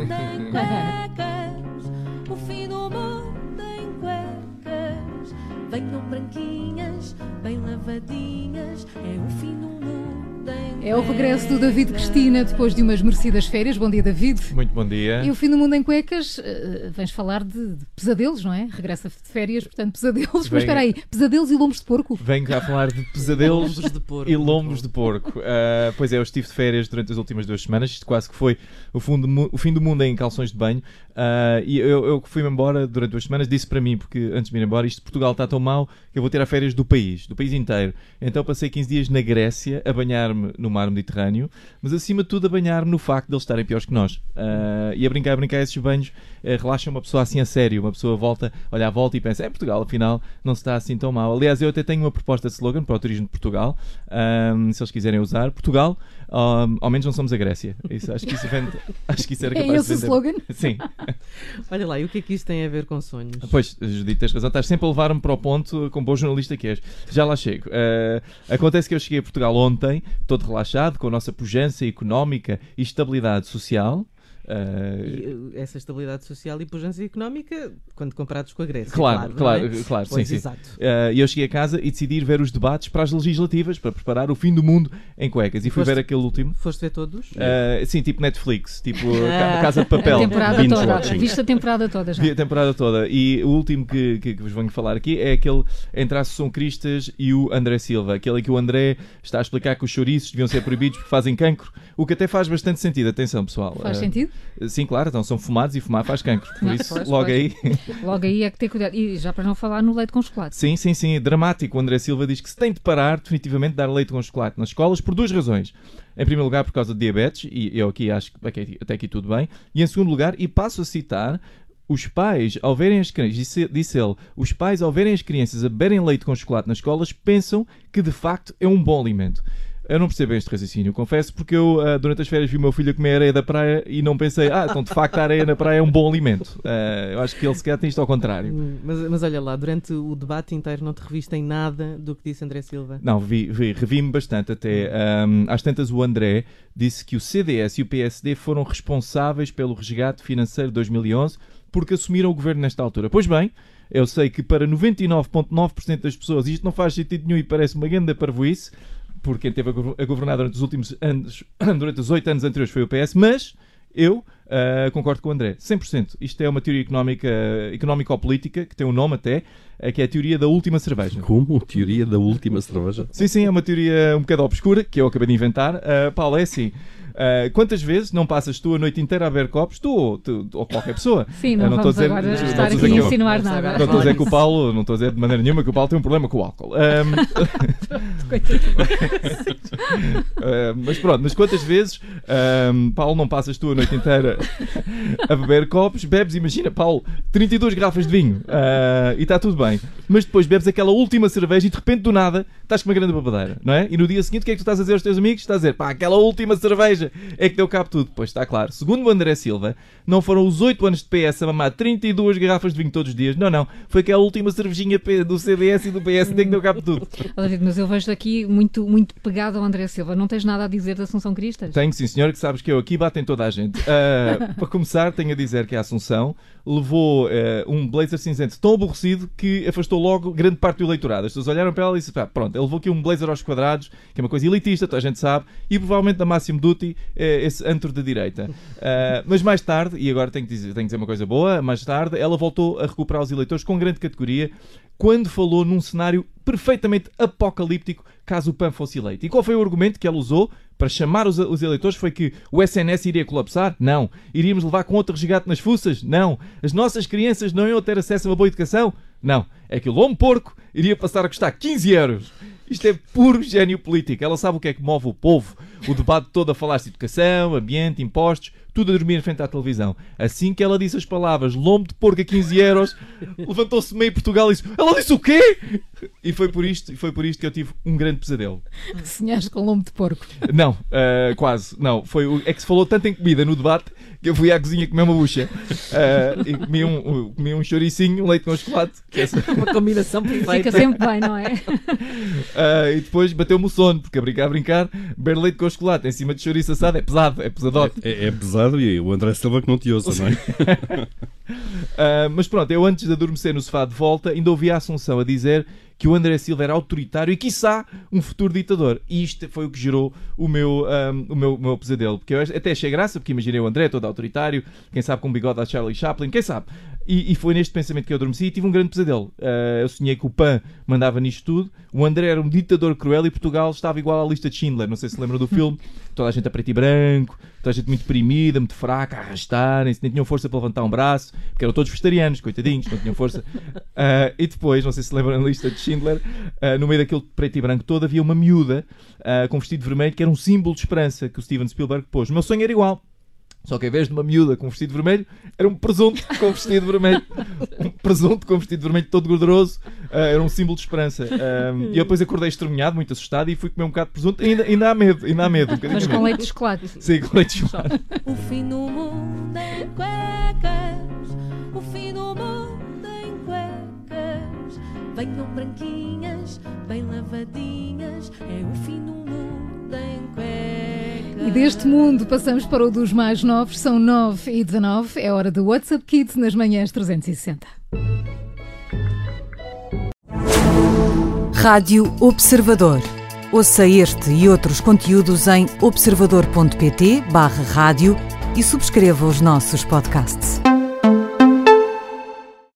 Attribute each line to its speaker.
Speaker 1: mundo em cuecas, o fim do mundo em cuecas. Venham branquinhas, bem lavadinhas, é o fim do mundo
Speaker 2: É o regresso do David Cristina depois de umas merecidas férias. Bom dia, David.
Speaker 3: Muito bom dia.
Speaker 2: E o fim do mundo em cuecas, eh, vens falar de, de pesadelos, não é? Regressa de férias, portanto, pesadelos. Mas
Speaker 3: Venho-
Speaker 2: espera aí, pesadelos e lombos de porco?
Speaker 3: Venho cá falar de pesadelos
Speaker 4: de porco.
Speaker 3: e lombos de porco. Ah, pois é, eu estive de férias durante as últimas duas semanas. Isto quase que foi o, fundo, o fim do mundo em calções de banho. Ah, e eu, que fui-me embora durante duas semanas, disse para mim, porque antes de me ir embora, isto de Portugal está tão mal que eu vou ter a férias do país, do país inteiro. Então passei 15 dias na Grécia a banhar-me no mar Mediterrâneo, mas acima de tudo a banhar-me no facto de eles estarem piores que nós. Ah, e a brincar, a brincar, esses banhos eh, relaxam uma pessoa assim a sério. Uma pessoa volta, olha à volta e pensa, é Portugal, afinal não se está assim tão mal. Aliás, eu até tenho uma proposta de slogan para o turismo de Portugal, se eles quiserem usar. Portugal, ao menos não somos a Grécia. Isso, acho, que isso vende, acho que isso era
Speaker 2: É
Speaker 3: capaz
Speaker 2: esse o
Speaker 3: de vender.
Speaker 2: slogan?
Speaker 3: Sim.
Speaker 4: Olha lá, e o que é que isto tem a ver com sonhos?
Speaker 3: Pois, Judite, tens razão. Estás sempre a levar-me para o ponto com bom jornalista que és. Já lá chego. Eh, acontece que eu cheguei a Portugal ontem, todo relaxado, com a nossa pujança económica e estabilidade social. Eh,
Speaker 4: E, uh, essa estabilidade social e pujança económica, quando comparados com a Grécia.
Speaker 3: Claro, claro,
Speaker 4: é?
Speaker 3: claro, sim,
Speaker 4: Pois,
Speaker 3: sim.
Speaker 4: exato.
Speaker 3: Uh, e eu cheguei a casa e decidi ir ver os debates para as legislativas, para preparar o fim do mundo em cuecas. E fui
Speaker 4: Foste-
Speaker 3: ver aquele último.
Speaker 4: Foste ver todos?
Speaker 3: Uh, sim, tipo Netflix, tipo uh, Ca- Casa de Papel.
Speaker 2: a temporada toda.
Speaker 3: watching.
Speaker 2: Viste a temporada toda já.
Speaker 3: Vi a temporada toda. E o último que, que, que vos venho falar aqui é aquele entre a Associação Cristas e o André Silva. Aquele que o André está a explicar que os chouriços deviam ser proibidos porque fazem cancro. O que até faz bastante sentido. Atenção, pessoal.
Speaker 2: Faz
Speaker 3: Uh,
Speaker 2: sentido?
Speaker 3: Sim, claro. Então são fumados e fumar faz cancro. Por
Speaker 2: Ah,
Speaker 3: isso,
Speaker 2: pois,
Speaker 3: logo
Speaker 2: pois.
Speaker 3: aí.
Speaker 2: Logo aí é que ter cuidado. E já para não falar no leite com chocolate.
Speaker 3: Sim, sim, sim, é dramático. O André Silva diz que se tem de parar definitivamente de dar leite com chocolate nas escolas por duas razões. Em primeiro lugar, por causa de diabetes, e eu aqui acho que ok, até aqui tudo bem. E em segundo lugar, e passo a citar, os pais, ao verem as crianças, disse, disse ele, os pais, ao verem as crianças a beberem leite com chocolate nas escolas, pensam que de facto é um bom alimento. Eu não percebo este raciocínio, confesso, porque eu ah, durante as férias vi o meu filho comer areia da praia e não pensei, ah, então de facto a areia na praia é um bom alimento. Ah, eu acho que ele se calhar tem isto ao contrário.
Speaker 4: Hum, Mas, mas olha lá, durante o debate inteiro não te reviste em nada do que disse André Silva?
Speaker 3: Não, vi, vi revi-me bastante até. Ahm, às tantas, o André disse que o CDS e o PSD foram responsáveis pelo resgate financeiro de 2011 porque assumiram o governo nesta altura. Pois bem, eu sei que para 99,9% das pessoas isto não faz sentido nenhum e parece uma grande parvoíce, porque quem teve a gover- a governar durante os últimos anos, durante os oito anos anteriores foi o PS, mas eu ah, concordo com o André, 100%. Isto é uma teoria económica, económico-política, que tem um nome até, eh, que é a teoria da última cerveja.
Speaker 5: Como? Teoria da última cerveja?
Speaker 3: Sim, sim, é uma teoria um bocado obscura que eu acabei de inventar. Uh, Paulo, é assim. Uh, quantas vezes não passas tu a noite inteira a beber copos, tu ou, tu, ou qualquer pessoa?
Speaker 2: Sim, não,
Speaker 3: não
Speaker 2: vamos
Speaker 3: estou a dizer-
Speaker 2: agora
Speaker 3: não
Speaker 2: estar
Speaker 3: estou a
Speaker 2: aqui
Speaker 3: dizer
Speaker 2: a insinuar
Speaker 4: Vamos
Speaker 2: nada.
Speaker 4: agora
Speaker 3: Não estou a dizer que o. Paulo, não estou a dizer de maneira nenhuma que o Paulo tem um problema com o álcool. Um, Uh, mas pronto, mas quantas vezes, um, Paulo, não passas tu a noite inteira a beber copos, bebes, imagina, Paulo, 32 garrafas de vinho uh, e está tudo bem, mas depois bebes aquela última cerveja e de repente do nada estás com uma grande babadeira, não é? E no dia seguinte o que é que tu estás a dizer aos teus amigos? Estás a dizer, pá, aquela última cerveja é que deu cabo tudo. Pois está claro, segundo o André Silva, não foram os 8 anos de PS a mamar 32 garrafas de vinho todos os dias, não, não, foi aquela última cervejinha do CDS e do PSD que deu cabo tudo.
Speaker 2: David, mas eu vejo aqui muito, muito pegado ao André Silva. Não tens nada a dizer da Assunção Cristas?
Speaker 3: Tenho, sim, senhor, que sabes que eu aqui batem toda a gente. Ah, para começar, tenho a dizer que a Assunção levou ah, um blazer cinzento tão aborrecido que afastou logo grande parte do eleitorado. As pessoas olharam para ela e disseram: "Pá, pronto, ele levou aqui um blazer aos quadrados, que é uma coisa elitista, toda a gente sabe, e provavelmente da Máximo Duty, é esse antro de direita. Ah, mas mais tarde, e agora tenho que, dizer, tenho que dizer uma coisa boa, mais tarde, ela voltou a recuperar os eleitores com grande categoria quando falou num cenário perfeitamente apocalíptico caso o PAN fosse eleito. E qual foi o argumento que ela usou para chamar os, os eleitores? Foi que o SNS iria colapsar? Não. Iríamos levar com outro resgate nas fuças? Não. As nossas crianças não iam ter acesso a uma boa educação? Não. É que o lombo porco iria passar a custar 15 euros. Isto é puro gênio político. Ela sabe o que é que move o povo. O debate todo a falar-se de educação, ambiente, impostos, tudo a dormir em frente à televisão. Assim que ela disse as palavras lombo de porco a 15 euros, levantou-se meio Portugal e disse: Ela disse o quê? E foi por isto, e foi por isto que eu tive um grande pesadelo.
Speaker 2: Sonhaste com lombo de porco.
Speaker 3: Não, ah, quase. Não, foi o- é que se falou tanto em comida no debate que eu fui à cozinha comer uma bucha. Ah, e comi um, um- comi um chouricinho, um leite com chocolate. que é essa-
Speaker 4: Uma combinação perfeita.
Speaker 2: Fica sempre bem, não é?
Speaker 3: Ah, e depois bateu-me o sono, porque a brincar, a brincar, beber leite com o chocolate em cima de chouriço assado é pesado, é pesadote.
Speaker 5: É, é pesado e o André Silva que não te ouça, não é?
Speaker 3: Uh, mas pronto, eu antes de adormecer no sofá de volta, ainda ouvi a Assunção a dizer que o André Silva era autoritário e, quiçá, um futuro ditador. E isto foi o que gerou o meu, um, o meu, o meu pesadelo. Porque eu até achei graça, porque imaginei o André todo autoritário, quem sabe com um bigode da Charlie Chaplin, quem sabe. E, e, foi neste pensamento que eu adormeci e tive um grande pesadelo. Uh, eu sonhei que o PAN mandava nisto tudo, o André era um ditador cruel e Portugal estava igual à lista de Schindler. Não sei se lembram do filme. Toda a gente a preto e branco, toda a gente muito deprimida, muito fraca, a arrastarem-se, nem tinham força para levantar um braço, porque eram todos vegetarianos, coitadinhos, não tinham força. Uh, e depois, não sei se lembram da lista de Schindler, uh, no meio daquele preto e branco todo havia uma miúda com vestido vermelho que era um símbolo de esperança que o Steven Spielberg pôs. O meu sonho era igual. Só que em vez de uma miúda com vestido vermelho, era um presunto com vestido vermelho. Um presunto com vestido vermelho todo gorduroso. Uh, era um símbolo de esperança. Um, e eu depois acordei estremunhado, muito assustado, e fui comer um bocado de presunto. E ainda, ainda há medo, ainda há medo. Um
Speaker 2: Mas com leite de chocolate.
Speaker 3: Sim, com leite de chocolate.
Speaker 1: O fim do mundo em cuecas. O fim do mundo em cuecas. Venham branquinhas, bem lavadinhas. É o fim do mundo em cuecas.
Speaker 2: E deste mundo passamos para o dos mais novos, são 9 e 19, é hora do WhatsApp Kids nas manhãs 360.
Speaker 6: Rádio Observador. Ouça este e outros conteúdos em observador.pt/barra rádio e subscreva os nossos podcasts.